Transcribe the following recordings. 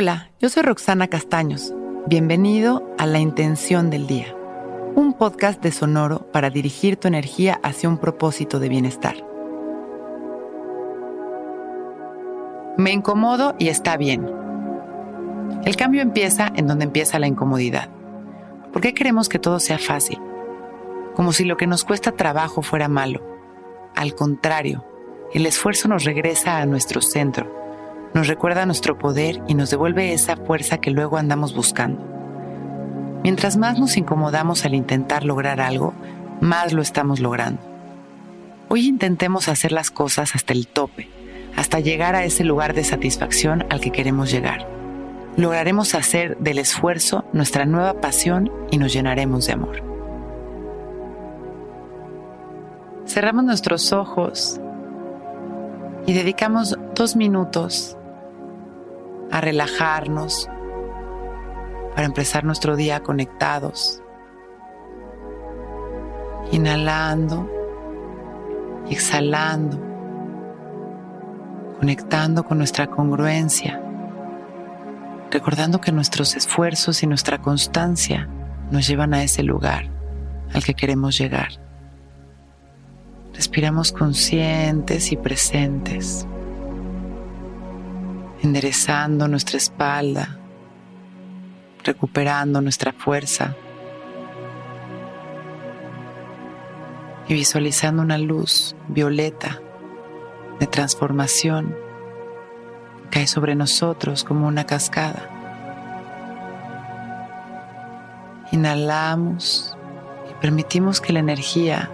Hola, yo soy Roxana Castaños. Bienvenido a La Intención del Día, un podcast de Sonoro para dirigir tu energía hacia un propósito de bienestar. Me incomodo y está bien. El cambio empieza en donde empieza la incomodidad. ¿Por qué queremos que todo sea fácil? Como si lo que nos cuesta trabajo fuera malo. Al contrario, el esfuerzo nos regresa a nuestro centro nos recuerda nuestro poder y nos devuelve esa fuerza que luego andamos buscando. Mientras más nos incomodamos al intentar lograr algo, más lo estamos logrando. Hoy intentemos hacer las cosas hasta el tope, hasta llegar a ese lugar de satisfacción al que queremos llegar. Lograremos hacer del esfuerzo nuestra nueva pasión y nos llenaremos de amor. Cerramos nuestros ojos y dedicamos dos minutos a relajarnos para empezar nuestro día conectados. Inhalando y exhalando, conectando con nuestra congruencia, recordando que nuestros esfuerzos y nuestra constancia nos llevan a ese lugar al que queremos llegar. Respiramos conscientes y presentes enderezando nuestra espalda, recuperando nuestra fuerza y visualizando una luz violeta de transformación cae sobre nosotros como una cascada. Inhalamos y permitimos que la energía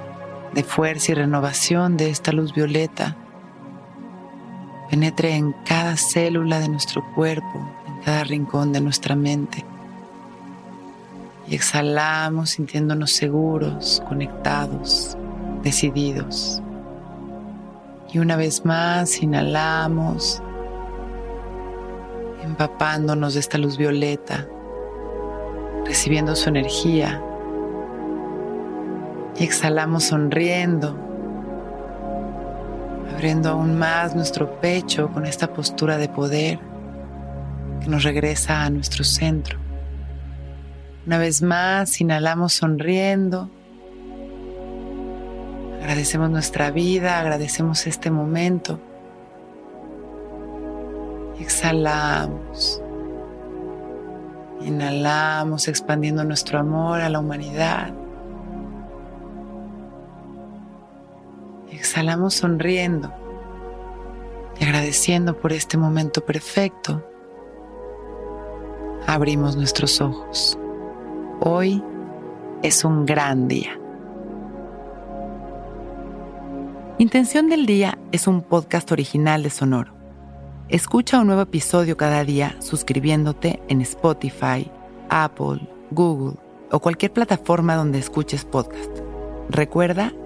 de fuerza y renovación de esta luz violeta penetre en cada célula de nuestro cuerpo, en cada rincón de nuestra mente. Y exhalamos sintiéndonos seguros, conectados, decididos. Y una vez más inhalamos, empapándonos de esta luz violeta, recibiendo su energía. Y exhalamos sonriendo abriendo aún más nuestro pecho con esta postura de poder que nos regresa a nuestro centro. Una vez más, inhalamos sonriendo. Agradecemos nuestra vida, agradecemos este momento. Exhalamos. Inhalamos expandiendo nuestro amor a la humanidad. Exhalamos sonriendo y agradeciendo por este momento perfecto. Abrimos nuestros ojos. Hoy es un gran día. Intención del Día es un podcast original de Sonoro. Escucha un nuevo episodio cada día suscribiéndote en Spotify, Apple, Google o cualquier plataforma donde escuches podcast. Recuerda